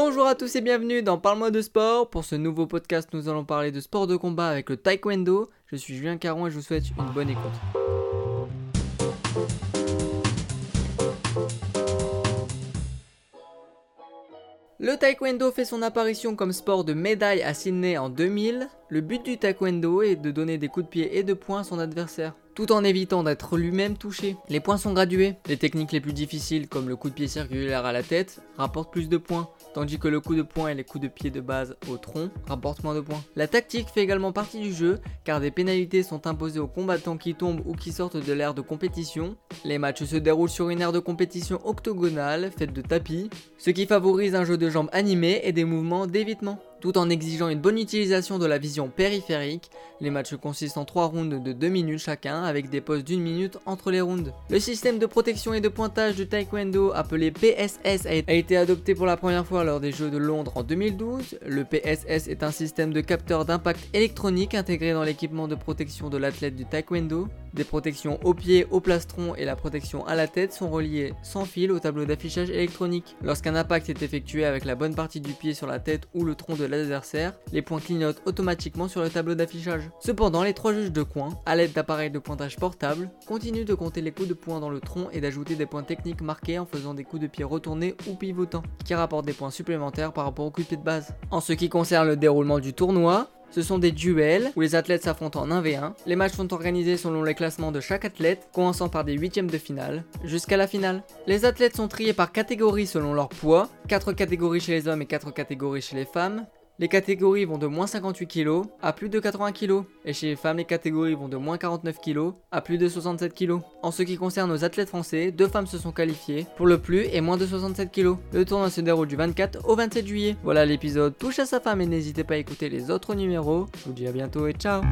Bonjour à tous et bienvenue dans Parle-moi de sport. Pour ce nouveau podcast, nous allons parler de sport de combat avec le taekwondo. Je suis Julien Caron et je vous souhaite une bonne écoute. Le taekwondo fait son apparition comme sport de médaille à Sydney en 2000. Le but du taekwondo est de donner des coups de pied et de poing à son adversaire, tout en évitant d'être lui-même touché. Les points sont gradués. Les techniques les plus difficiles, comme le coup de pied circulaire à la tête, rapportent plus de points tandis que le coup de poing et les coups de pied de base au tronc rapportent moins de points. La tactique fait également partie du jeu, car des pénalités sont imposées aux combattants qui tombent ou qui sortent de l'ère de compétition. Les matchs se déroulent sur une aire de compétition octogonale, faite de tapis, ce qui favorise un jeu de jambes animé et des mouvements d'évitement tout en exigeant une bonne utilisation de la vision périphérique. Les matchs consistent en 3 rounds de 2 minutes chacun avec des pauses d'une minute entre les rounds. Le système de protection et de pointage de taekwondo appelé PSS a été adopté pour la première fois lors des Jeux de Londres en 2012. Le PSS est un système de capteur d'impact électronique intégré dans l'équipement de protection de l'athlète du taekwondo. Des protections au pied, au plastron et la protection à la tête sont reliées sans fil au tableau d'affichage électronique. Lorsqu'un impact est effectué avec la bonne partie du pied sur la tête ou le tronc de l'adversaire, les points clignotent automatiquement sur le tableau d'affichage. Cependant, les trois juges de coin, à l'aide d'appareils de pointage portable, continuent de compter les coups de poing dans le tronc et d'ajouter des points techniques marqués en faisant des coups de pied retournés ou pivotants, qui rapportent des points supplémentaires par rapport au coup de pied de base. En ce qui concerne le déroulement du tournoi, ce sont des duels où les athlètes s'affrontent en 1v1. Les matchs sont organisés selon les classements de chaque athlète, commençant par des huitièmes de finale jusqu'à la finale. Les athlètes sont triés par catégorie selon leur poids, 4 catégories chez les hommes et 4 catégories chez les femmes. Les catégories vont de moins 58 kg à plus de 80 kg. Et chez les femmes, les catégories vont de moins 49 kg à plus de 67 kg. En ce qui concerne nos athlètes français, deux femmes se sont qualifiées pour le plus et moins de 67 kg. Le tournoi se déroule du 24 au 27 juillet. Voilà, l'épisode touche à sa fin, mais n'hésitez pas à écouter les autres numéros. Je vous dis à bientôt et ciao